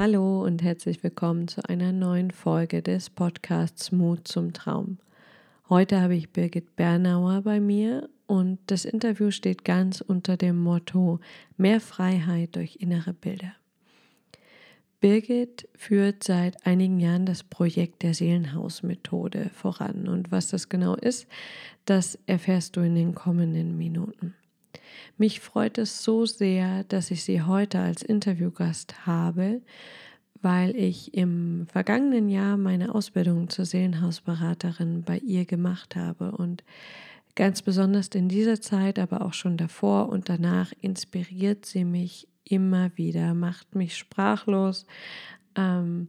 Hallo und herzlich willkommen zu einer neuen Folge des Podcasts Mut zum Traum. Heute habe ich Birgit Bernauer bei mir und das Interview steht ganz unter dem Motto Mehr Freiheit durch innere Bilder. Birgit führt seit einigen Jahren das Projekt der Seelenhausmethode voran und was das genau ist, das erfährst du in den kommenden Minuten. Mich freut es so sehr, dass ich sie heute als Interviewgast habe, weil ich im vergangenen Jahr meine Ausbildung zur Seelenhausberaterin bei ihr gemacht habe und ganz besonders in dieser Zeit, aber auch schon davor und danach inspiriert sie mich immer wieder, macht mich sprachlos ähm,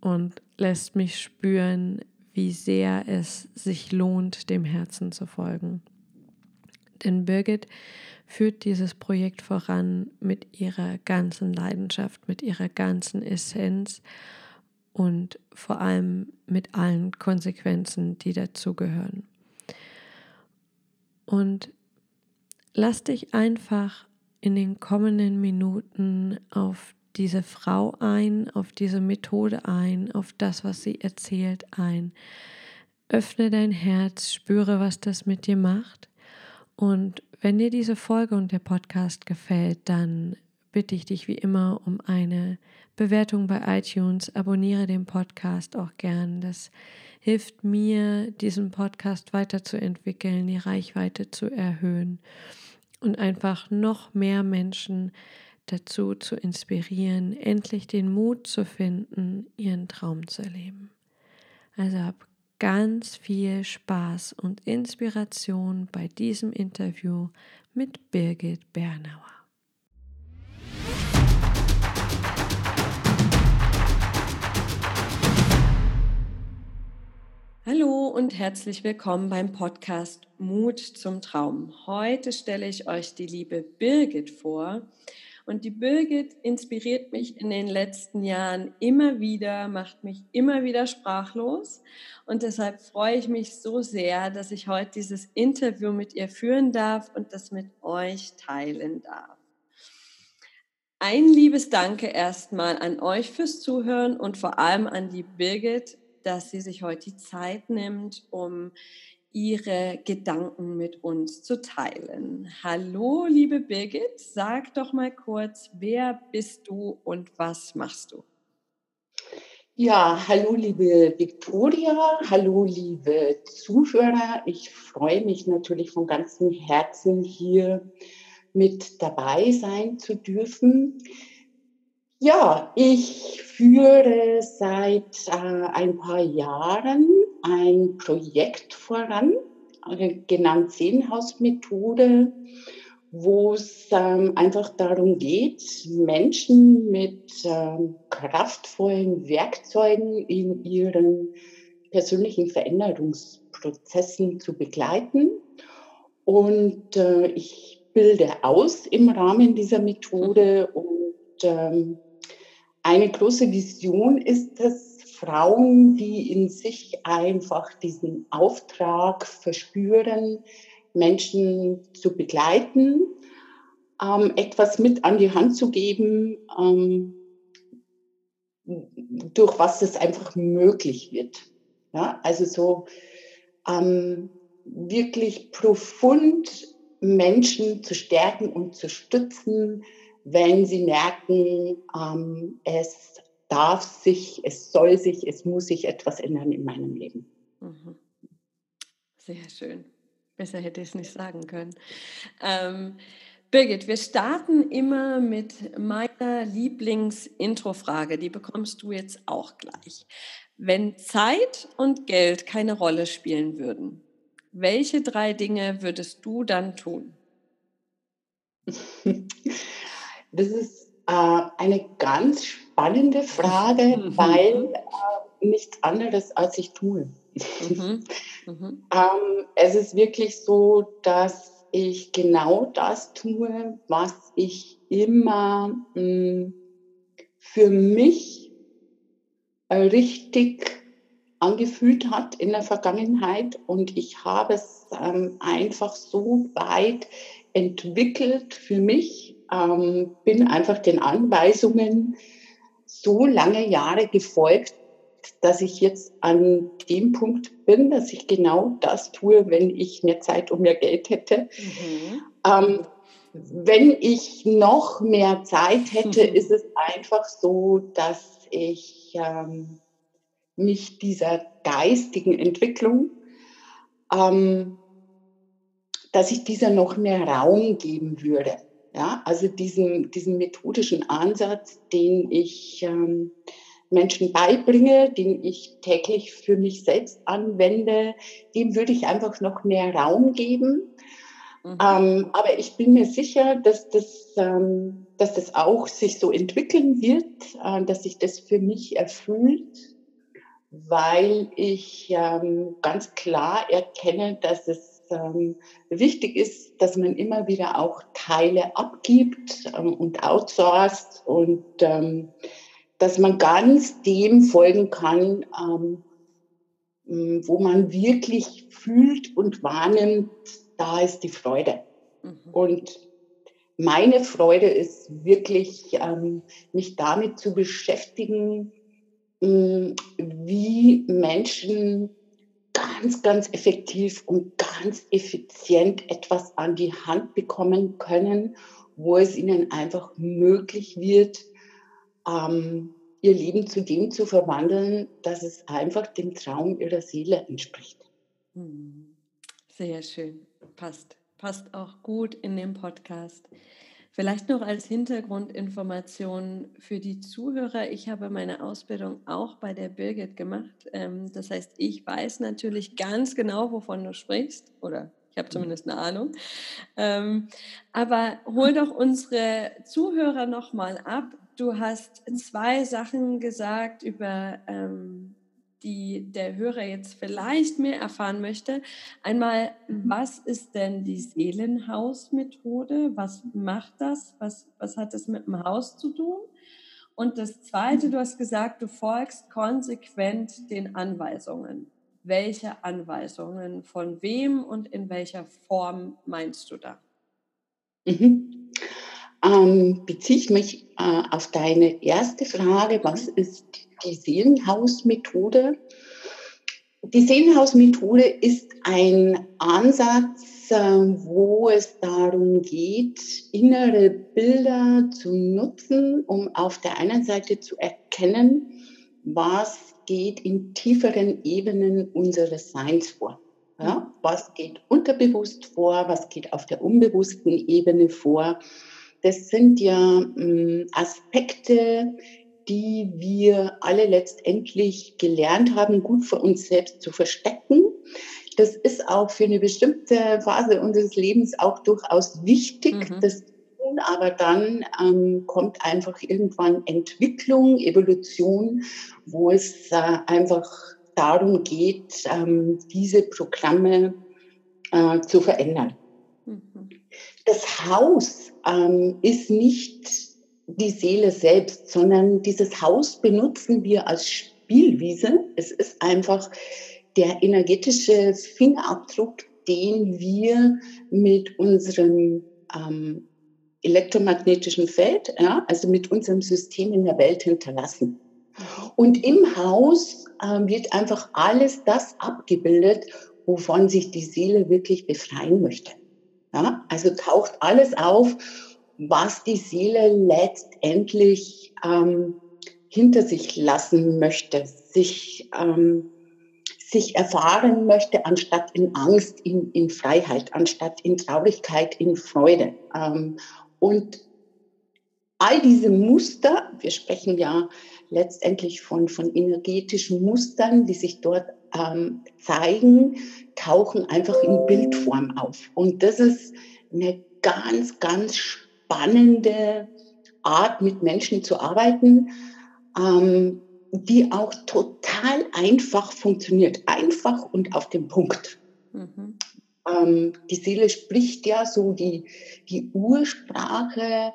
und lässt mich spüren, wie sehr es sich lohnt, dem Herzen zu folgen. Denn Birgit führt dieses Projekt voran mit ihrer ganzen Leidenschaft, mit ihrer ganzen Essenz und vor allem mit allen Konsequenzen, die dazugehören. Und lass dich einfach in den kommenden Minuten auf diese Frau ein, auf diese Methode ein, auf das, was sie erzählt ein. Öffne dein Herz, spüre, was das mit dir macht und wenn dir diese Folge und der Podcast gefällt, dann bitte ich dich wie immer um eine Bewertung bei iTunes. Abonniere den Podcast auch gern. Das hilft mir, diesen Podcast weiterzuentwickeln, die Reichweite zu erhöhen und einfach noch mehr Menschen dazu zu inspirieren, endlich den Mut zu finden, ihren Traum zu erleben. Also hab ganz viel Spaß und Inspiration bei diesem Interview mit Birgit Bernauer. Hallo und herzlich willkommen beim Podcast Mut zum Traum. Heute stelle ich euch die liebe Birgit vor. Und die Birgit inspiriert mich in den letzten Jahren immer wieder, macht mich immer wieder sprachlos. Und deshalb freue ich mich so sehr, dass ich heute dieses Interview mit ihr führen darf und das mit euch teilen darf. Ein liebes Danke erstmal an euch fürs Zuhören und vor allem an die Birgit, dass sie sich heute die Zeit nimmt, um ihre Gedanken mit uns zu teilen. Hallo, liebe Birgit, sag doch mal kurz, wer bist du und was machst du? Ja, hallo liebe Viktoria, hallo liebe Zuhörer. Ich freue mich natürlich von ganzem Herzen hier mit dabei sein zu dürfen. Ja, ich führe seit äh, ein paar Jahren ein Projekt voran, äh, genannt Seelenhausmethode, wo es ähm, einfach darum geht, Menschen mit ähm, kraftvollen Werkzeugen in ihren persönlichen Veränderungsprozessen zu begleiten. Und äh, ich bilde aus im Rahmen dieser Methode und ähm, eine große Vision ist es, Frauen, die in sich einfach diesen Auftrag verspüren, Menschen zu begleiten, ähm, etwas mit an die Hand zu geben, ähm, durch was es einfach möglich wird. Ja, also so ähm, wirklich profund Menschen zu stärken und zu stützen, wenn sie merken, ähm, es darf sich, es soll sich, es muss sich etwas ändern in meinem Leben. Mhm. Sehr schön. Besser hätte ich es nicht sagen können. Ähm, Birgit, wir starten immer mit meiner Lieblings-Intro-Frage. Die bekommst du jetzt auch gleich. Wenn Zeit und Geld keine Rolle spielen würden, welche drei Dinge würdest du dann tun? Das ist äh, eine ganz spannende Frage, mhm. weil äh, nichts anderes als ich tue. Mhm. Mhm. ähm, es ist wirklich so, dass ich genau das tue, was ich immer mh, hm, für mich äh, richtig angefühlt hat in der Vergangenheit und ich habe es ähm, einfach so weit entwickelt für mich, ähm, bin einfach den Anweisungen so lange Jahre gefolgt, dass ich jetzt an dem Punkt bin, dass ich genau das tue, wenn ich mehr Zeit und mehr Geld hätte. Mhm. Ähm, wenn ich noch mehr Zeit hätte, mhm. ist es einfach so, dass ich ähm, mich dieser geistigen Entwicklung, ähm, dass ich dieser noch mehr Raum geben würde. Ja, also diesen, diesen methodischen Ansatz, den ich ähm, Menschen beibringe, den ich täglich für mich selbst anwende, dem würde ich einfach noch mehr Raum geben. Mhm. Ähm, aber ich bin mir sicher, dass das, ähm, dass das auch sich so entwickeln wird, äh, dass sich das für mich erfüllt, weil ich ähm, ganz klar erkenne, dass es ähm, wichtig ist, dass man immer wieder auch Teile abgibt ähm, und outsourced und ähm, dass man ganz dem folgen kann, ähm, wo man wirklich fühlt und wahrnimmt, da ist die Freude. Mhm. Und meine Freude ist wirklich, ähm, mich damit zu beschäftigen, wie Menschen ganz, ganz effektiv und ganz effizient etwas an die Hand bekommen können, wo es ihnen einfach möglich wird, ähm, ihr Leben zu dem zu verwandeln, dass es einfach dem Traum ihrer Seele entspricht. Hm. Sehr schön. Passt. Passt auch gut in den Podcast. Vielleicht noch als Hintergrundinformation für die Zuhörer. Ich habe meine Ausbildung auch bei der Birgit gemacht. Ähm, das heißt, ich weiß natürlich ganz genau, wovon du sprichst. Oder ich habe zumindest eine Ahnung. Ähm, aber hol doch unsere Zuhörer nochmal ab. Du hast zwei Sachen gesagt über ähm, die der Hörer jetzt vielleicht mehr erfahren möchte. Einmal, mhm. was ist denn die Seelenhausmethode? Was macht das? Was, was hat das mit dem Haus zu tun? Und das Zweite, mhm. du hast gesagt, du folgst konsequent den Anweisungen. Welche Anweisungen? Von wem und in welcher Form meinst du da? Mhm. Ähm, beziehe ich mich äh, auf deine erste Frage, was ist die Seelenhausmethode. Die Seelenhausmethode ist ein Ansatz, äh, wo es darum geht, innere Bilder zu nutzen, um auf der einen Seite zu erkennen, was geht in tieferen Ebenen unseres Seins vor. Ja, was geht unterbewusst vor, was geht auf der unbewussten Ebene vor. Das sind ja äh, Aspekte, die wir alle letztendlich gelernt haben, gut für uns selbst zu verstecken. Das ist auch für eine bestimmte Phase unseres Lebens auch durchaus wichtig. Mhm. Das tun, aber dann ähm, kommt einfach irgendwann Entwicklung, Evolution, wo es äh, einfach darum geht, ähm, diese Programme äh, zu verändern. Mhm. Das Haus ähm, ist nicht die Seele selbst, sondern dieses Haus benutzen wir als Spielwiese. Es ist einfach der energetische Fingerabdruck, den wir mit unserem ähm, elektromagnetischen Feld, ja, also mit unserem System in der Welt hinterlassen. Und im Haus äh, wird einfach alles das abgebildet, wovon sich die Seele wirklich befreien möchte. Ja, also taucht alles auf was die Seele letztendlich ähm, hinter sich lassen möchte, sich, ähm, sich erfahren möchte, anstatt in Angst, in, in Freiheit, anstatt in Traurigkeit, in Freude. Ähm, und all diese Muster, wir sprechen ja letztendlich von, von energetischen Mustern, die sich dort ähm, zeigen, tauchen einfach in Bildform auf. Und das ist eine ganz, ganz spannende spannende Art, mit Menschen zu arbeiten, ähm, die auch total einfach funktioniert. Einfach und auf den Punkt. Mhm. Ähm, die Seele spricht ja so die, die Ursprache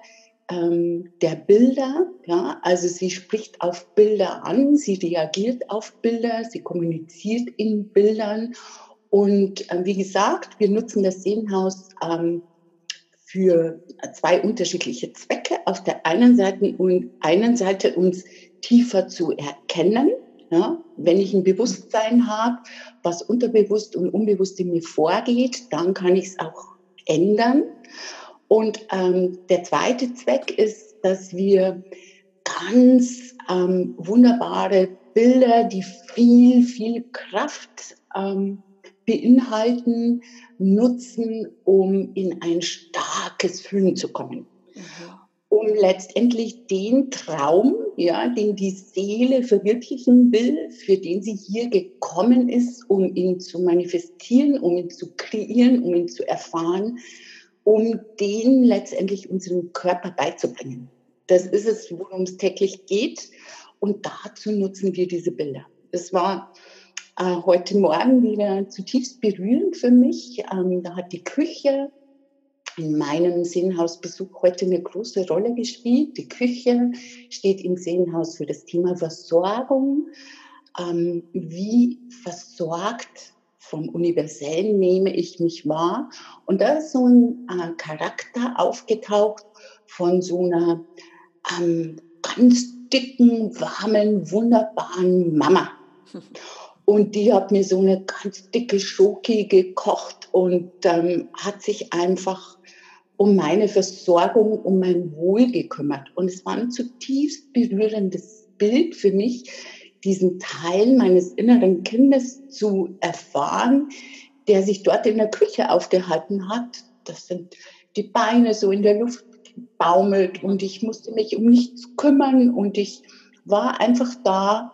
ähm, der Bilder. Ja? Also sie spricht auf Bilder an, sie reagiert auf Bilder, sie kommuniziert in Bildern. Und äh, wie gesagt, wir nutzen das Seelenhaus ähm, für zwei unterschiedliche Zwecke. Auf der einen Seite, und einen Seite uns tiefer zu erkennen. Ja, wenn ich ein Bewusstsein habe, was unterbewusst und unbewusst in mir vorgeht, dann kann ich es auch ändern. Und ähm, der zweite Zweck ist, dass wir ganz ähm, wunderbare Bilder, die viel, viel Kraft ähm, beinhalten, nutzen, um in ein starkes Fühlen zu kommen. Mhm. Um letztendlich den Traum, ja, den die Seele verwirklichen will, für den sie hier gekommen ist, um ihn zu manifestieren, um ihn zu kreieren, um ihn zu erfahren, um den letztendlich unserem Körper beizubringen. Das ist es, worum es täglich geht. Und dazu nutzen wir diese Bilder. Es war äh, heute Morgen wieder zutiefst berührend für mich. Ähm, da hat die Küche in meinem Seelenhausbesuch heute eine große Rolle gespielt. Die Küche steht im Seelenhaus für das Thema Versorgung. Ähm, wie versorgt vom Universellen nehme ich mich wahr? Und da ist so ein äh, Charakter aufgetaucht von so einer ähm, ganz dicken, warmen, wunderbaren Mama. Und die hat mir so eine ganz dicke Schoki gekocht und ähm, hat sich einfach um meine Versorgung, um mein Wohl gekümmert. Und es war ein zutiefst berührendes Bild für mich, diesen Teil meines inneren Kindes zu erfahren, der sich dort in der Küche aufgehalten hat. Das sind die Beine so in der Luft gebaumelt und ich musste mich um nichts kümmern und ich war einfach da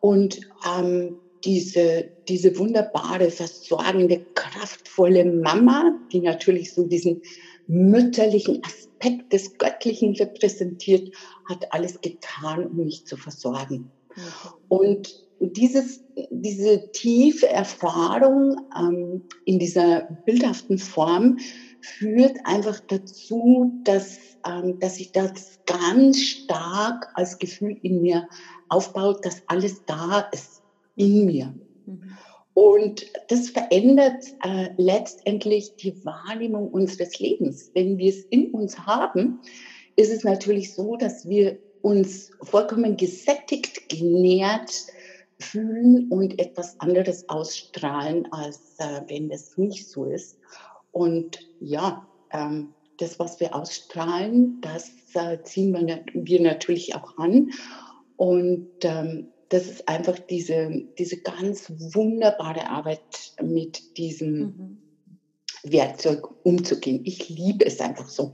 und ähm, diese, diese wunderbare, versorgende, kraftvolle Mama, die natürlich so diesen mütterlichen Aspekt des Göttlichen repräsentiert, hat alles getan, um mich zu versorgen. Mhm. Und dieses, diese tiefe Erfahrung ähm, in dieser bildhaften Form führt einfach dazu, dass, ähm, dass sich das ganz stark als Gefühl in mir aufbaut, dass alles da ist in mir. Mhm. Und das verändert äh, letztendlich die Wahrnehmung unseres Lebens. Wenn wir es in uns haben, ist es natürlich so, dass wir uns vollkommen gesättigt, genährt fühlen und etwas anderes ausstrahlen, als äh, wenn das nicht so ist. Und ja, ähm, das, was wir ausstrahlen, das äh, ziehen wir, wir, natürlich auch an. Und ähm, das ist einfach diese, diese ganz wunderbare Arbeit mit diesem mhm. Werkzeug umzugehen. Ich liebe es einfach so.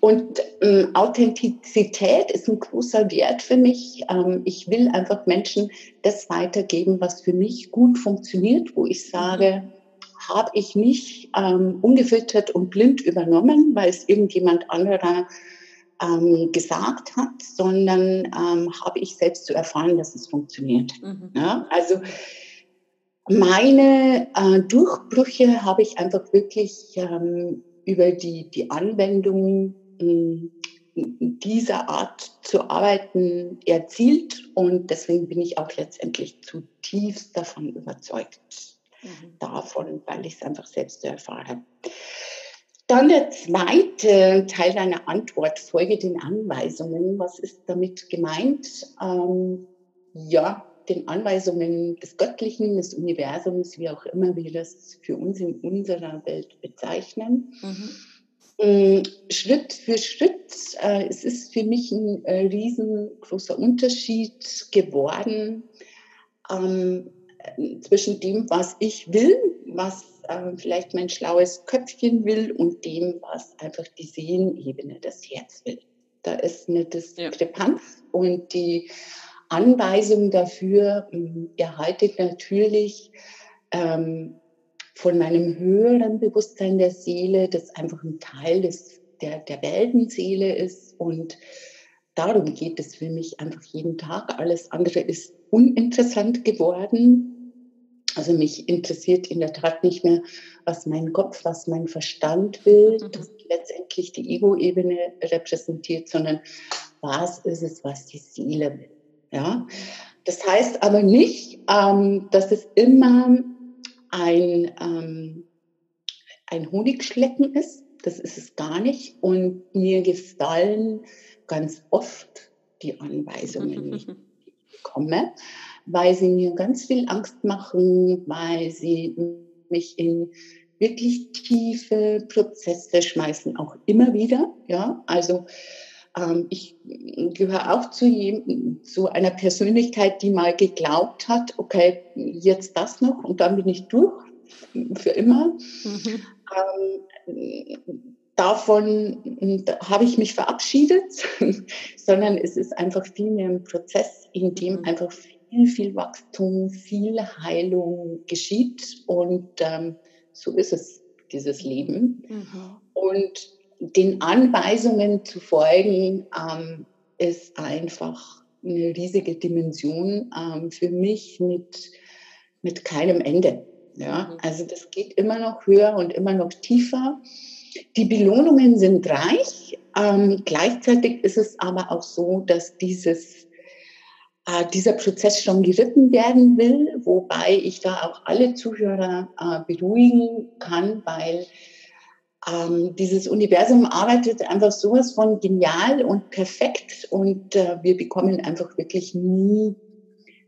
Und ähm, Authentizität ist ein großer Wert für mich. Ähm, ich will einfach Menschen das weitergeben, was für mich gut funktioniert, wo ich sage, mhm. habe ich nicht ähm, ungefiltert und blind übernommen, weil es irgendjemand anderer ähm, gesagt hat, sondern ähm, habe ich selbst zu erfahren, dass es funktioniert. Mhm. Ja, also meine äh, Durchbrüche habe ich einfach wirklich ähm, über die, die Anwendung äh, dieser Art zu arbeiten erzielt und deswegen bin ich auch letztendlich zutiefst davon überzeugt. Mhm. Davon, weil ich es einfach selbst erfahre. Dann der zweite Teil deiner Antwort, folge den Anweisungen. Was ist damit gemeint? Ähm, ja, den Anweisungen des Göttlichen, des Universums, wie auch immer wir das für uns in unserer Welt bezeichnen. Mhm. Ähm, Schritt für Schritt, äh, es ist für mich ein äh, riesengroßer Unterschied geworden ähm, zwischen dem, was ich will, was äh, vielleicht mein schlaues Köpfchen will und dem, was einfach die Seelenebene, das Herz will. Da ist eine Diskrepanz ja. und die Anweisung dafür ähm, erhalte ich natürlich ähm, von meinem höheren Bewusstsein der Seele, das einfach ein Teil des, der, der Weltenseele ist. Und darum geht es für mich einfach jeden Tag. Alles andere ist uninteressant geworden. Also mich interessiert in der Tat nicht mehr, was mein Kopf, was mein Verstand will, mhm. das letztendlich die Ego-Ebene repräsentiert, sondern was ist es, was die Seele will. Ja? Das heißt aber nicht, ähm, dass es immer ein, ähm, ein Honigschlecken ist, das ist es gar nicht. Und mir gefallen ganz oft die Anweisungen nicht, die ich bekomme, weil sie mir ganz viel Angst machen, weil sie mich in wirklich tiefe Prozesse schmeißen, auch immer wieder. Ja, also ähm, ich gehöre auch zu, zu einer Persönlichkeit, die mal geglaubt hat, okay, jetzt das noch und dann bin ich durch für immer. Mhm. Ähm, davon habe ich mich verabschiedet, sondern es ist einfach viel mehr ein Prozess, in dem mhm. einfach viel, Wachstum, viel Heilung geschieht. Und ähm, so ist es, dieses Leben. Mhm. Und den Anweisungen zu folgen, ähm, ist einfach eine riesige Dimension ähm, für mich mit, mit keinem Ende. Ja? Mhm. Also das geht immer noch höher und immer noch tiefer. Die Belohnungen sind reich. Ähm, gleichzeitig ist es aber auch so, dass dieses, äh, dieser Prozess schon geritten werden will, wobei ich da auch alle Zuhörer äh, beruhigen kann, weil ähm, dieses Universum arbeitet einfach sowas von genial und perfekt und äh, wir bekommen einfach wirklich nie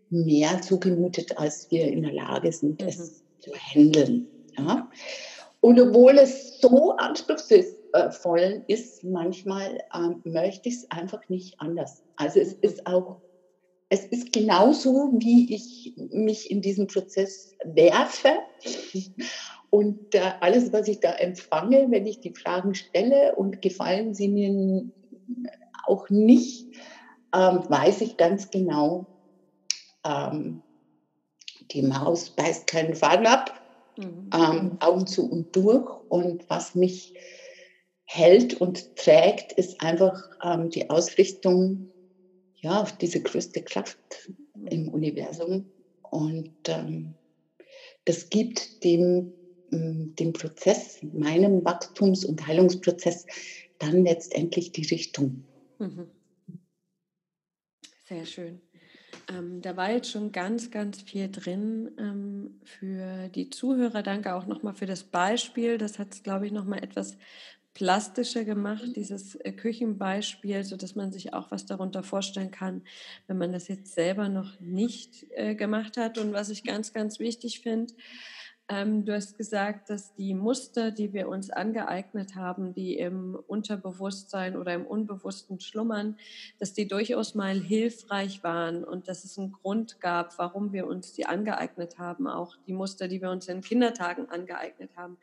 mehr zugemutet, als wir in der Lage sind, mhm. es zu handeln. Ja? Und obwohl es so anspruchsvoll ist, manchmal ähm, möchte ich es einfach nicht anders. Also es ist auch, es ist genauso, wie ich mich in diesen Prozess werfe. Und äh, alles, was ich da empfange, wenn ich die Fragen stelle und gefallen sie mir auch nicht, ähm, weiß ich ganz genau, ähm, die Maus beißt keinen Faden ab mhm. ähm, Augen zu und durch. Und was mich hält und trägt, ist einfach ähm, die Ausrichtung ja, auf diese größte Kraft im Universum. Und ähm, das gibt dem, ähm, dem Prozess, meinem Wachstums- und Heilungsprozess, dann letztendlich die Richtung. Mhm. Sehr schön. Ähm, da war jetzt schon ganz, ganz viel drin ähm, für die Zuhörer. Danke auch nochmal für das Beispiel. Das hat es, glaube ich, nochmal etwas plastischer gemacht, dieses äh, Küchenbeispiel, sodass man sich auch was darunter vorstellen kann, wenn man das jetzt selber noch nicht äh, gemacht hat. Und was ich ganz, ganz wichtig finde, ähm, du hast gesagt, dass die Muster, die wir uns angeeignet haben, die im Unterbewusstsein oder im Unbewussten schlummern, dass die durchaus mal hilfreich waren und dass es einen Grund gab, warum wir uns die angeeignet haben, auch die Muster, die wir uns in Kindertagen angeeignet haben.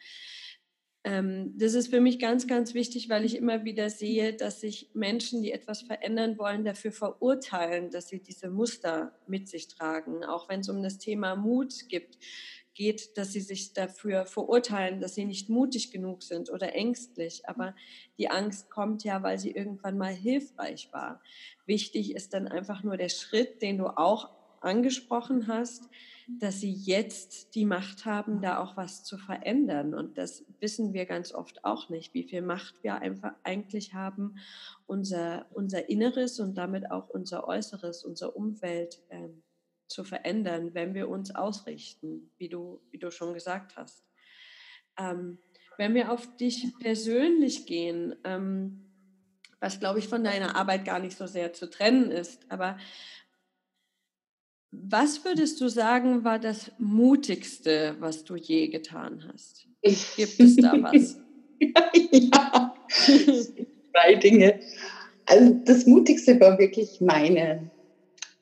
Ähm, das ist für mich ganz, ganz wichtig, weil ich immer wieder sehe, dass sich Menschen, die etwas verändern wollen, dafür verurteilen, dass sie diese Muster mit sich tragen, auch wenn es um das Thema Mut gibt geht, dass sie sich dafür verurteilen, dass sie nicht mutig genug sind oder ängstlich. Aber die Angst kommt ja, weil sie irgendwann mal hilfreich war. Wichtig ist dann einfach nur der Schritt, den du auch angesprochen hast, dass sie jetzt die Macht haben, da auch was zu verändern. Und das wissen wir ganz oft auch nicht, wie viel Macht wir einfach eigentlich haben, unser, unser Inneres und damit auch unser Äußeres, unsere Umwelt ähm, zu verändern, wenn wir uns ausrichten, wie du, wie du schon gesagt hast. Ähm, wenn wir auf dich persönlich gehen, ähm, was glaube ich von deiner Arbeit gar nicht so sehr zu trennen ist, aber was würdest du sagen, war das Mutigste, was du je getan hast? Gibt es da was? ja, zwei Dinge. Also das Mutigste war wirklich meine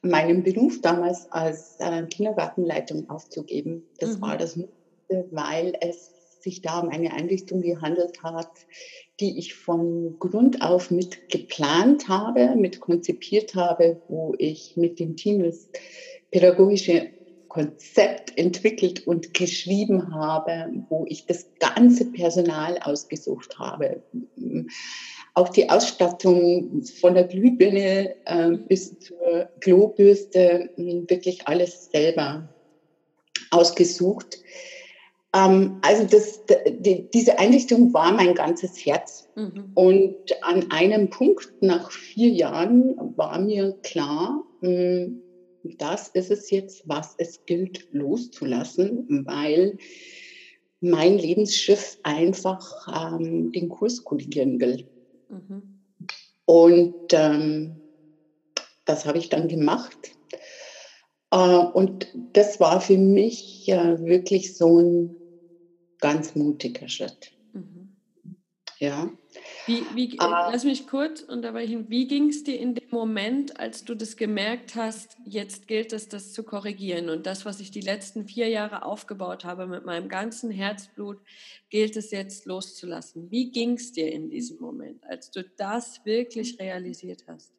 meinen Beruf damals als äh, Kindergartenleitung aufzugeben. Das mhm. war das Mutigste, weil es sich da um eine Einrichtung gehandelt hat, die ich von Grund auf mit geplant habe, mit konzipiert habe, wo ich mit dem Team das pädagogische Konzept entwickelt und geschrieben habe, wo ich das ganze Personal ausgesucht habe auch die Ausstattung von der Glühbirne äh, bis zur Klobürste, hm, wirklich alles selber ausgesucht. Ähm, also das, die, diese Einrichtung war mein ganzes Herz. Mhm. Und an einem Punkt nach vier Jahren war mir klar, hm, das ist es jetzt, was es gilt loszulassen, weil mein Lebensschiff einfach ähm, den Kurs korrigieren will. Mhm. Und ähm, das habe ich dann gemacht. Äh, und das war für mich äh, wirklich so ein ganz mutiger Schritt. Mhm. Ja. Wie, wie, ah. lass mich kurz unterbrechen. Wie ging es dir in dem Moment, als du das gemerkt hast, jetzt gilt es, das zu korrigieren und das, was ich die letzten vier Jahre aufgebaut habe mit meinem ganzen Herzblut, gilt es jetzt loszulassen? Wie ging es dir in diesem Moment, als du das wirklich realisiert hast?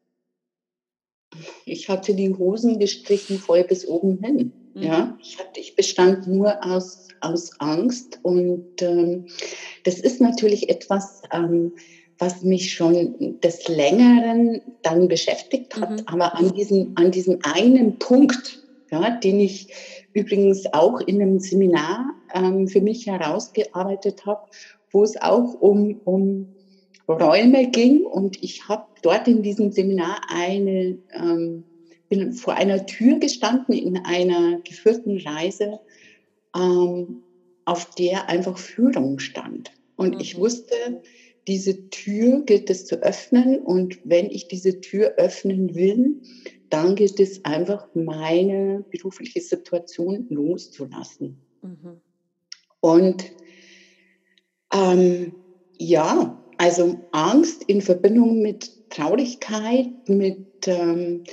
Ich hatte die Hosen gestrichen voll bis oben hin. Mhm. Ja, ich, hatte, ich bestand nur aus, aus Angst und ähm, das ist natürlich etwas, ähm, was mich schon des Längeren dann beschäftigt hat, mhm. aber an diesem, an diesem einen Punkt, ja, den ich übrigens auch in einem Seminar ähm, für mich herausgearbeitet habe, wo es auch um, um Räume ging und ich habe dort in diesem Seminar eine, ähm, bin vor einer Tür gestanden in einer geführten Reise, ähm, auf der einfach Führung stand. Und mhm. ich wusste, diese Tür gilt es zu öffnen und wenn ich diese Tür öffnen will, dann gilt es einfach, meine berufliche Situation loszulassen. Mhm. Und ähm, ja, also Angst in Verbindung mit Traurigkeit, mit, ähm,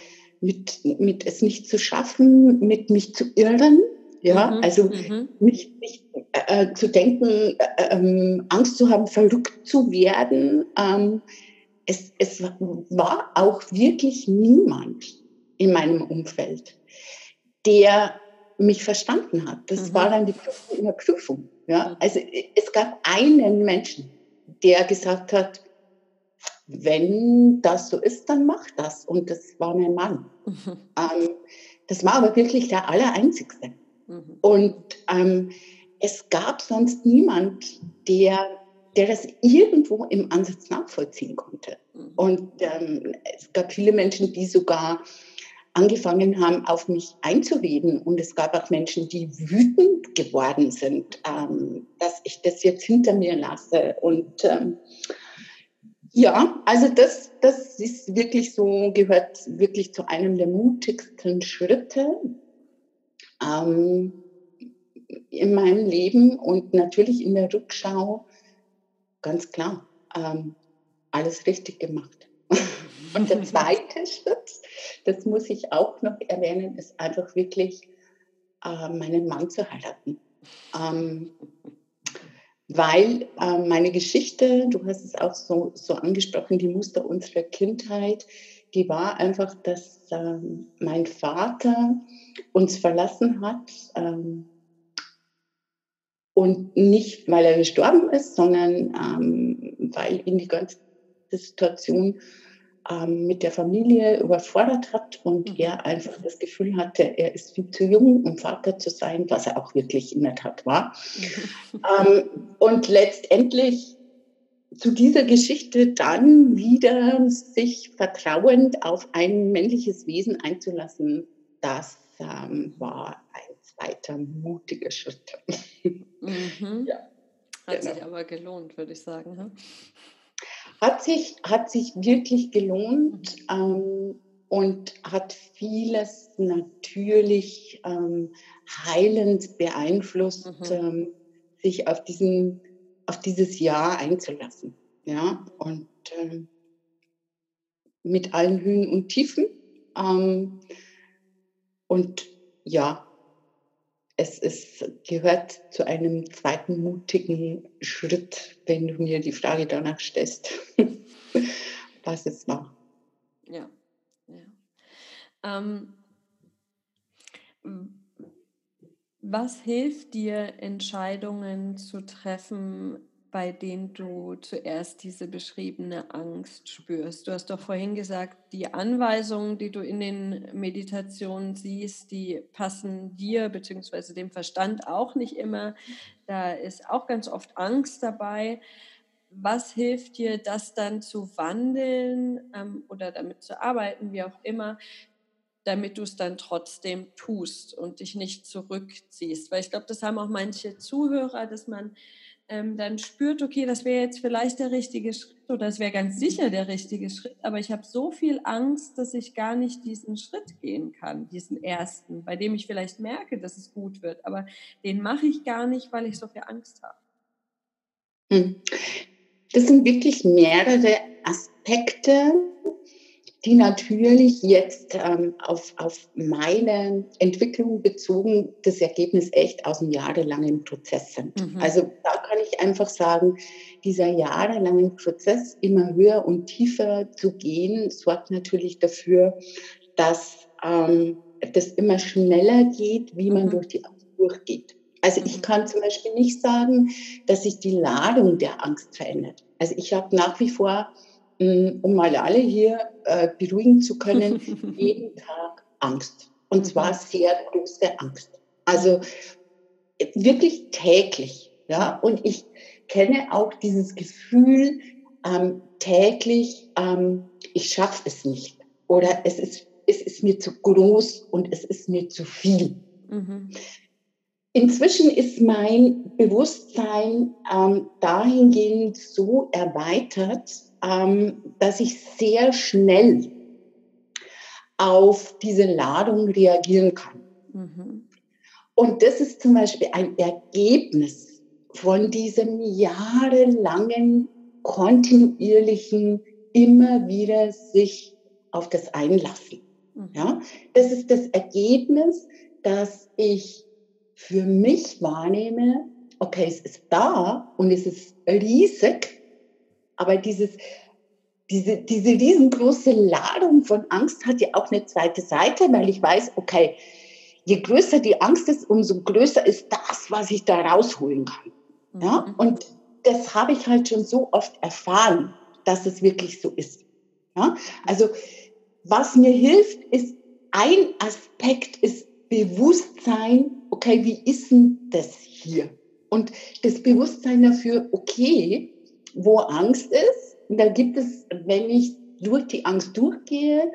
mit, mit es nicht zu schaffen, mit mich zu irren, ja, mhm, also mhm. nicht, nicht äh, zu denken, äh, ähm, Angst zu haben, verrückt zu werden. Ähm, es, es war auch wirklich niemand in meinem Umfeld, der mich verstanden hat. Das mhm. war dann die Prüfung in der Prüfung. Ja? Mhm. Also es gab einen Menschen, der gesagt hat, wenn das so ist, dann mach das. Und das war mein Mann. Mhm. Ähm, das war aber wirklich der Allereinzigste. Mhm. Und ähm, es gab sonst niemand, der, der das irgendwo im Ansatz nachvollziehen konnte. Mhm. Und ähm, es gab viele Menschen, die sogar angefangen haben, auf mich einzureden. Und es gab auch Menschen, die wütend geworden sind, ähm, dass ich das jetzt hinter mir lasse. Und ähm, ja, also das, das ist wirklich so, gehört wirklich zu einem der mutigsten Schritte, ähm, in meinem Leben und natürlich in der Rückschau ganz klar ähm, alles richtig gemacht. und der zweite Schritt, das muss ich auch noch erwähnen, ist einfach wirklich äh, meinen Mann zu heiraten. Ähm, weil äh, meine Geschichte, du hast es auch so, so angesprochen, die Muster unserer Kindheit, die war einfach, dass ähm, mein Vater uns verlassen hat. Ähm, und nicht, weil er gestorben ist, sondern ähm, weil ihn die ganze Situation ähm, mit der Familie überfordert hat und mhm. er einfach das Gefühl hatte, er ist viel zu jung, um Vater zu sein, was er auch wirklich in der Tat war. Mhm. Ähm, und letztendlich zu dieser Geschichte dann wieder sich vertrauend auf ein männliches Wesen einzulassen, das ähm, war ein zweiter mutiger Schritt. Mhm. Ja, hat genau. sich aber gelohnt, würde ich sagen. Hat, sich, hat sich wirklich gelohnt mhm. ähm, und hat vieles natürlich ähm, heilend beeinflusst, mhm. ähm, sich auf, diesen, auf dieses Jahr einzulassen. Ja, und ähm, mit allen Höhen und Tiefen. Ähm, und ja, es ist, gehört zu einem zweiten mutigen Schritt, wenn du mir die Frage danach stellst, was es war. Ja, ja. Ähm, was hilft dir, Entscheidungen zu treffen, bei denen du zuerst diese beschriebene Angst spürst. Du hast doch vorhin gesagt, die Anweisungen, die du in den Meditationen siehst, die passen dir bzw. dem Verstand auch nicht immer. Da ist auch ganz oft Angst dabei. Was hilft dir, das dann zu wandeln ähm, oder damit zu arbeiten, wie auch immer, damit du es dann trotzdem tust und dich nicht zurückziehst. Weil ich glaube, das haben auch manche Zuhörer, dass man ähm, dann spürt, okay, das wäre jetzt vielleicht der richtige Schritt oder das wäre ganz sicher der richtige Schritt, aber ich habe so viel Angst, dass ich gar nicht diesen Schritt gehen kann, diesen ersten, bei dem ich vielleicht merke, dass es gut wird, aber den mache ich gar nicht, weil ich so viel Angst habe. Hm. Das sind wirklich mehrere Aspekte, die natürlich jetzt ähm, auf, auf meine Entwicklung bezogen das Ergebnis echt aus einem jahrelangen Prozess sind. Mhm. Also da kann ich einfach sagen, dieser jahrelange Prozess immer höher und tiefer zu gehen, sorgt natürlich dafür, dass ähm, das immer schneller geht, wie man mhm. durch die Angst durchgeht. Also ich mhm. kann zum Beispiel nicht sagen, dass sich die Ladung der Angst verändert. Also ich habe nach wie vor um mal alle hier äh, beruhigen zu können, jeden Tag Angst. Und mhm. zwar sehr große Angst. Also äh, wirklich täglich. Ja? Und ich kenne auch dieses Gefühl ähm, täglich, ähm, ich schaffe es nicht. Oder es ist, es ist mir zu groß und es ist mir zu viel. Mhm. Inzwischen ist mein Bewusstsein ähm, dahingehend so erweitert, ähm, dass ich sehr schnell auf diese Ladung reagieren kann. Mhm. Und das ist zum Beispiel ein Ergebnis von diesem jahrelangen, kontinuierlichen, immer wieder sich auf das einlassen. Mhm. Ja, das ist das Ergebnis, dass ich für mich wahrnehme, okay, es ist da und es ist riesig aber dieses, diese, diese riesengroße Ladung von Angst hat ja auch eine zweite Seite, weil ich weiß, okay, je größer die Angst ist, umso größer ist das, was ich da rausholen kann. Ja? Mhm. Und das habe ich halt schon so oft erfahren, dass es wirklich so ist. Ja? Also was mir hilft, ist ein Aspekt ist Bewusstsein, okay, wie ist denn das hier? Und das Bewusstsein dafür, okay, wo Angst ist. Da gibt es, wenn ich durch die Angst durchgehe,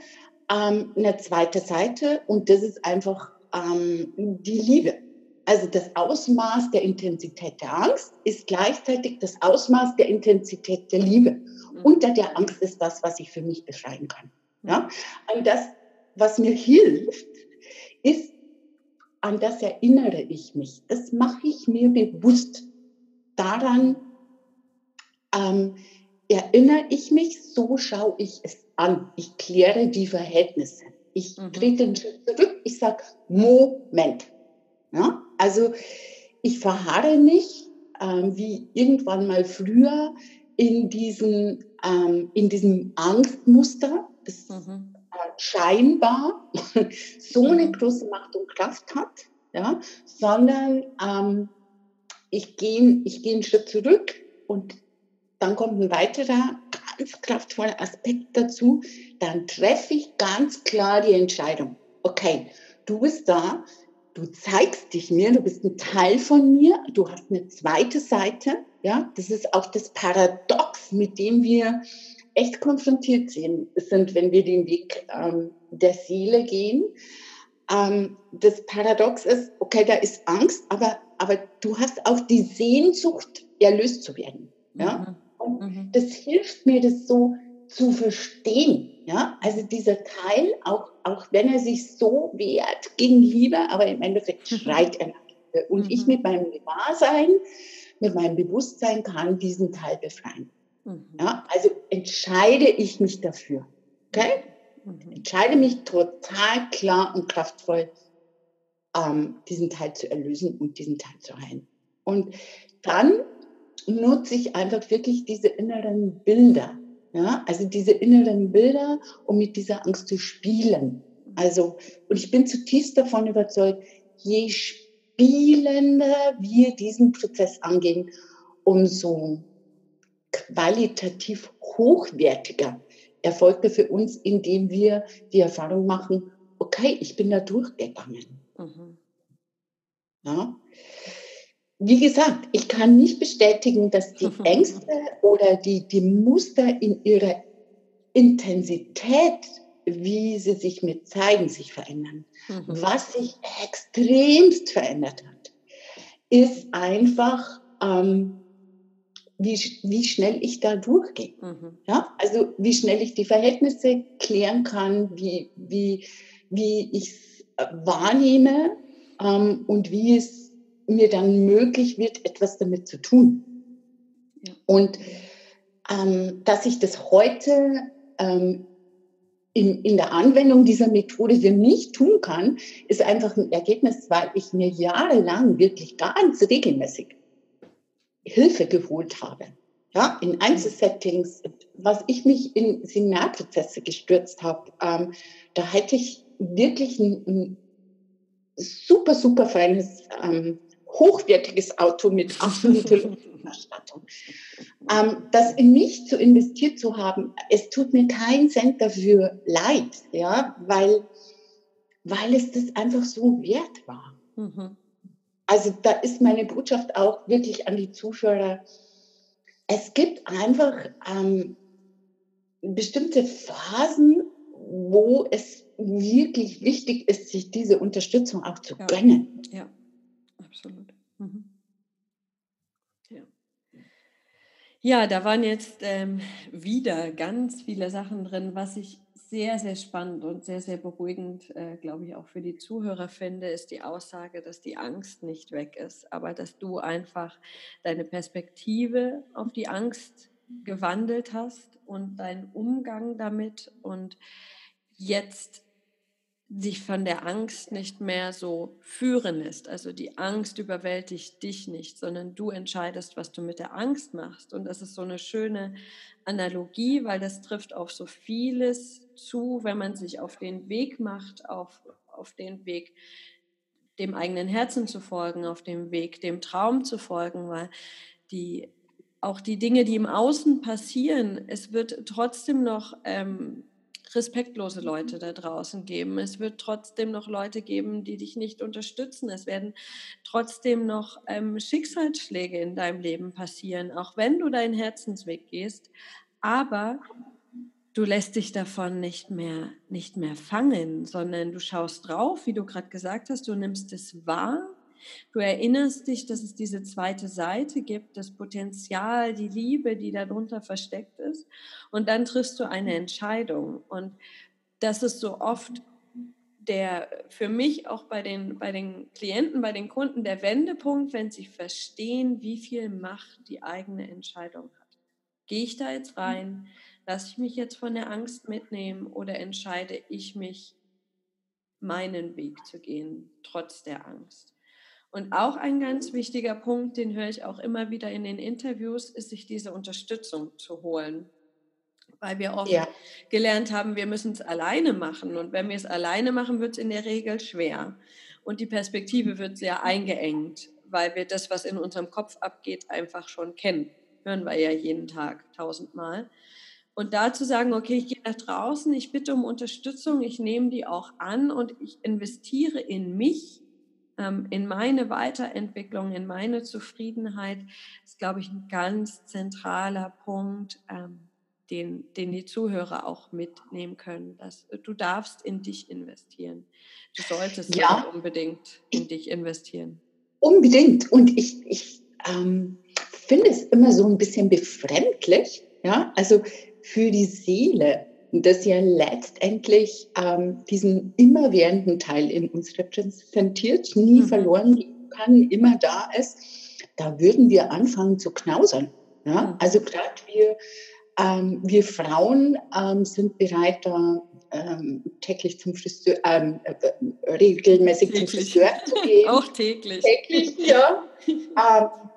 ähm, eine zweite Seite und das ist einfach ähm, die Liebe. Also das Ausmaß der Intensität der Angst ist gleichzeitig das Ausmaß der Intensität der Liebe. Mhm. Unter der Angst ist das, was ich für mich beschreiben kann. Ja? Und das, was mir hilft, ist, an das erinnere ich mich. Das mache ich mir bewusst. Daran ähm, erinnere ich mich, so schaue ich es an. Ich kläre die Verhältnisse. Ich mhm. trete einen Schritt zurück, ich sage, Moment. Ja? Also ich verharre nicht, ähm, wie irgendwann mal früher, in, diesen, ähm, in diesem Angstmuster, das mhm. äh, scheinbar so eine mhm. große Macht und Kraft hat, ja? sondern ähm, ich gehe ich geh einen Schritt zurück und dann kommt ein weiterer ganz kraftvoller Aspekt dazu. Dann treffe ich ganz klar die Entscheidung. Okay, du bist da, du zeigst dich mir, du bist ein Teil von mir, du hast eine zweite Seite. Ja, das ist auch das Paradox, mit dem wir echt konfrontiert sind, wenn wir den Weg ähm, der Seele gehen. Ähm, das Paradox ist, okay, da ist Angst, aber, aber du hast auch die Sehnsucht, erlöst zu werden. Ja? Mhm. Und mhm. das hilft mir, das so zu verstehen. Ja, also dieser Teil, auch, auch wenn er sich so wehrt gegen Liebe, aber im Endeffekt schreit er nach Liebe. Und mhm. ich mit meinem Gewahrsein, mit meinem Bewusstsein kann diesen Teil befreien. Mhm. Ja, also entscheide ich mich dafür. Okay? Mhm. Entscheide mich total klar und kraftvoll, ähm, diesen Teil zu erlösen und diesen Teil zu heilen. Und dann nutze ich einfach wirklich diese inneren Bilder. Ja, also diese inneren Bilder, um mit dieser Angst zu spielen. Also, und ich bin zutiefst davon überzeugt, je spielender wir diesen Prozess angehen, umso qualitativ hochwertiger erfolgt er für uns, indem wir die Erfahrung machen, okay, ich bin da durchgegangen. Mhm. Ja? Wie gesagt, ich kann nicht bestätigen, dass die Ängste oder die, die Muster in ihrer Intensität wie sie sich mir zeigen, sich verändern. Mhm. Was sich extremst verändert hat, ist einfach, ähm, wie, wie schnell ich da durchgehe. Mhm. Ja? Also wie schnell ich die Verhältnisse klären kann, wie, wie, wie ich es äh, wahrnehme ähm, und wie es mir dann möglich wird, etwas damit zu tun. Ja. Und ähm, dass ich das heute ähm, in, in der Anwendung dieser Methode für mich tun kann, ist einfach ein Ergebnis, weil ich mir jahrelang wirklich ganz regelmäßig Hilfe geholt habe. Ja, in Einzelsettings, was ich mich in Seminarprozesse gestürzt habe, ähm, da hätte ich wirklich ein, ein super, super feines, ähm, hochwertiges Auto mit absoluter Ausstattung. Ähm, das in mich zu investiert zu haben, es tut mir keinen Cent dafür leid, ja, weil, weil es das einfach so wert war. Mhm. Also da ist meine Botschaft auch wirklich an die Zuschauer. Es gibt einfach ähm, bestimmte Phasen, wo es wirklich wichtig ist, sich diese Unterstützung auch zu ja. gönnen. Ja, absolut. Mhm. Ja. ja, da waren jetzt ähm, wieder ganz viele Sachen drin, was ich sehr, sehr spannend und sehr, sehr beruhigend, äh, glaube ich, auch für die Zuhörer finde, ist die Aussage, dass die Angst nicht weg ist, aber dass du einfach deine Perspektive auf die Angst gewandelt hast und deinen Umgang damit und jetzt sich von der Angst nicht mehr so führen lässt. Also die Angst überwältigt dich nicht, sondern du entscheidest, was du mit der Angst machst. Und das ist so eine schöne Analogie, weil das trifft auf so vieles zu, wenn man sich auf den Weg macht, auf, auf den Weg, dem eigenen Herzen zu folgen, auf dem Weg, dem Traum zu folgen, weil die auch die Dinge, die im Außen passieren, es wird trotzdem noch ähm, respektlose Leute da draußen geben. Es wird trotzdem noch Leute geben, die dich nicht unterstützen. Es werden trotzdem noch ähm, Schicksalsschläge in deinem Leben passieren, auch wenn du deinen Herzensweg gehst. Aber du lässt dich davon nicht mehr, nicht mehr fangen, sondern du schaust drauf, wie du gerade gesagt hast, du nimmst es wahr Du erinnerst dich, dass es diese zweite Seite gibt, das Potenzial, die Liebe, die darunter versteckt ist. Und dann triffst du eine Entscheidung. Und das ist so oft der für mich auch bei den, bei den Klienten, bei den Kunden der Wendepunkt, wenn sie verstehen, wie viel Macht die eigene Entscheidung hat. Gehe ich da jetzt rein? Lasse ich mich jetzt von der Angst mitnehmen oder entscheide ich mich, meinen Weg zu gehen, trotz der Angst? Und auch ein ganz wichtiger Punkt, den höre ich auch immer wieder in den Interviews, ist, sich diese Unterstützung zu holen. Weil wir oft ja. gelernt haben, wir müssen es alleine machen. Und wenn wir es alleine machen, wird es in der Regel schwer. Und die Perspektive wird sehr eingeengt, weil wir das, was in unserem Kopf abgeht, einfach schon kennen. Hören wir ja jeden Tag tausendmal. Und da zu sagen, okay, ich gehe nach draußen, ich bitte um Unterstützung, ich nehme die auch an und ich investiere in mich, in meine Weiterentwicklung, in meine Zufriedenheit, ist, glaube ich, ein ganz zentraler Punkt, ähm, den, den die Zuhörer auch mitnehmen können. Dass du darfst in dich investieren. Du solltest ja. unbedingt in dich investieren. Unbedingt. Und ich, ich ähm, finde es immer so ein bisschen befremdlich, ja, also für die Seele das ja letztendlich ähm, diesen immerwährenden Teil in uns repräsentiert, nie mhm. verloren gehen kann, immer da ist, da würden wir anfangen zu knausern. Ja? Mhm. Also gerade wir, ähm, wir Frauen ähm, sind bereit, da ähm, täglich zum Friseur, ähm, äh, regelmäßig täglich. zum Friseur zu gehen. Auch täglich. Täglich, ja.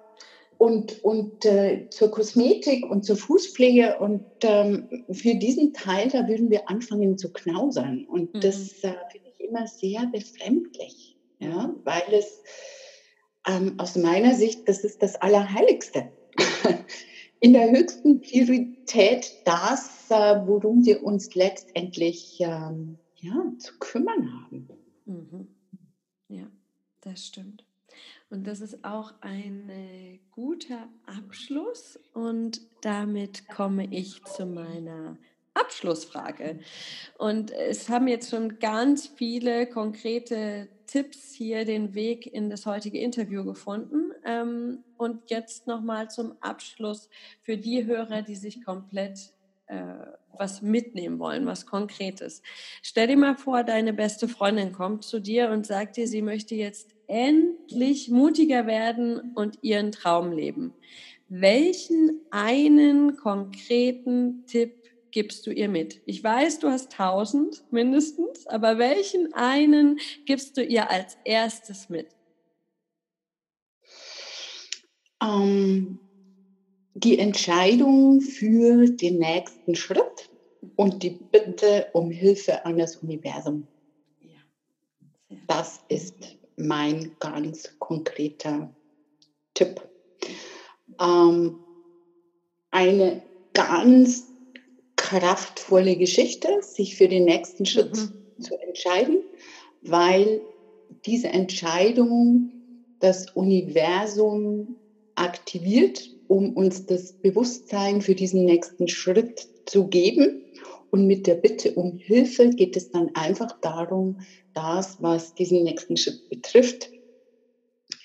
Und, und äh, zur Kosmetik und zur Fußpflege. Und ähm, für diesen Teil, da würden wir anfangen zu knausern. Und mhm. das äh, finde ich immer sehr befremdlich, ja, weil es ähm, aus meiner Sicht, das ist das Allerheiligste. In der höchsten Priorität das, äh, worum wir uns letztendlich ähm, ja, zu kümmern haben. Mhm. Ja, das stimmt. Und das ist auch ein äh, guter Abschluss. Und damit komme ich zu meiner Abschlussfrage. Und es haben jetzt schon ganz viele konkrete Tipps hier den Weg in das heutige Interview gefunden. Ähm, und jetzt nochmal zum Abschluss für die Hörer, die sich komplett äh, was mitnehmen wollen, was Konkretes. Stell dir mal vor, deine beste Freundin kommt zu dir und sagt dir, sie möchte jetzt endlich mutiger werden und ihren Traum leben. Welchen einen konkreten Tipp gibst du ihr mit? Ich weiß, du hast tausend mindestens, aber welchen einen gibst du ihr als erstes mit? Ähm, die Entscheidung für den nächsten Schritt und die Bitte um Hilfe an das Universum. Das ist mein ganz konkreter Tipp. Ähm, eine ganz kraftvolle Geschichte, sich für den nächsten Schritt mhm. zu entscheiden, weil diese Entscheidung das Universum aktiviert, um uns das Bewusstsein für diesen nächsten Schritt zu geben. Und mit der Bitte um Hilfe geht es dann einfach darum, das, was diesen nächsten Schritt betrifft,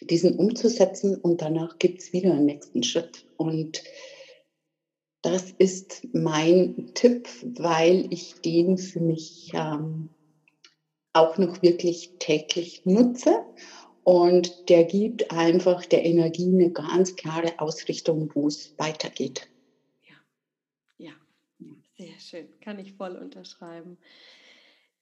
diesen umzusetzen und danach gibt es wieder einen nächsten Schritt. Und das ist mein Tipp, weil ich den für mich ähm, auch noch wirklich täglich nutze. Und der gibt einfach der Energie eine ganz klare Ausrichtung, wo es weitergeht. Sehr schön. Kann ich voll unterschreiben.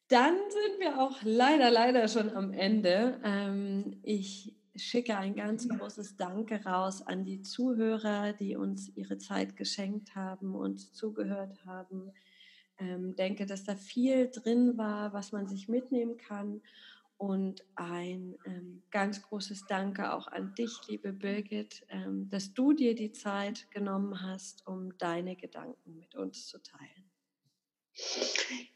Dann sind wir auch leider, leider schon am Ende. Ähm, ich schicke ein ganz großes Danke raus an die Zuhörer, die uns ihre Zeit geschenkt haben und zugehört haben. Ähm, denke, dass da viel drin war, was man sich mitnehmen kann. Und ein ähm, ganz großes Danke auch an dich, liebe Birgit, ähm, dass du dir die Zeit genommen hast, um deine Gedanken mit uns zu teilen.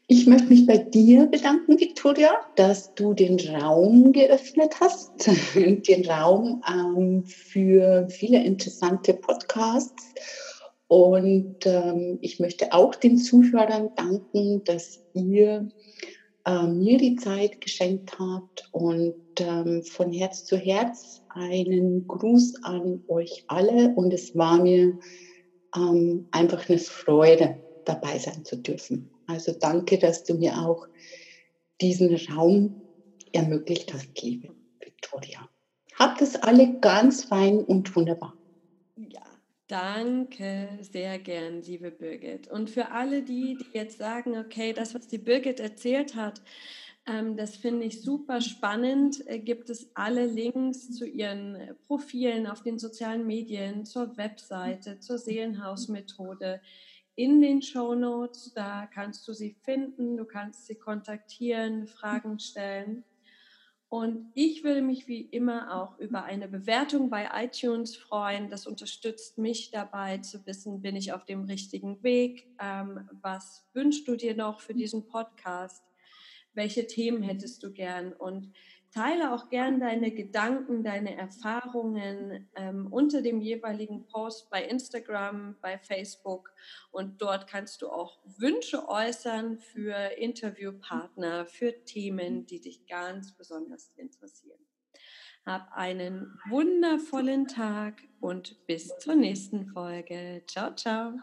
Ich möchte mich bei dir bedanken, Victoria, dass du den Raum geöffnet hast, den Raum ähm, für viele interessante Podcasts. Und ähm, ich möchte auch den Zuhörern danken, dass ihr mir die Zeit geschenkt habt und ähm, von Herz zu Herz einen Gruß an euch alle. Und es war mir ähm, einfach eine Freude, dabei sein zu dürfen. Also danke, dass du mir auch diesen Raum ermöglicht hast, liebe Victoria. Habt es alle ganz fein und wunderbar. Ja, danke, sehr gern, liebe Birgit. Und für alle die, die jetzt sagen, okay, das, was die Birgit erzählt hat, ähm, das finde ich super spannend. Äh, gibt es alle Links zu ihren Profilen auf den sozialen Medien, zur Webseite, zur Seelenhausmethode in den Show Notes. Da kannst du sie finden, du kannst sie kontaktieren, Fragen stellen. Und ich würde mich wie immer auch über eine Bewertung bei iTunes freuen. Das unterstützt mich dabei zu wissen, bin ich auf dem richtigen Weg? Ähm, was wünschst du dir noch für diesen Podcast? Welche Themen hättest du gern? Und Teile auch gern deine Gedanken, deine Erfahrungen ähm, unter dem jeweiligen Post bei Instagram, bei Facebook und dort kannst du auch Wünsche äußern für Interviewpartner, für Themen, die dich ganz besonders interessieren. Hab einen wundervollen Tag und bis zur nächsten Folge. Ciao, ciao.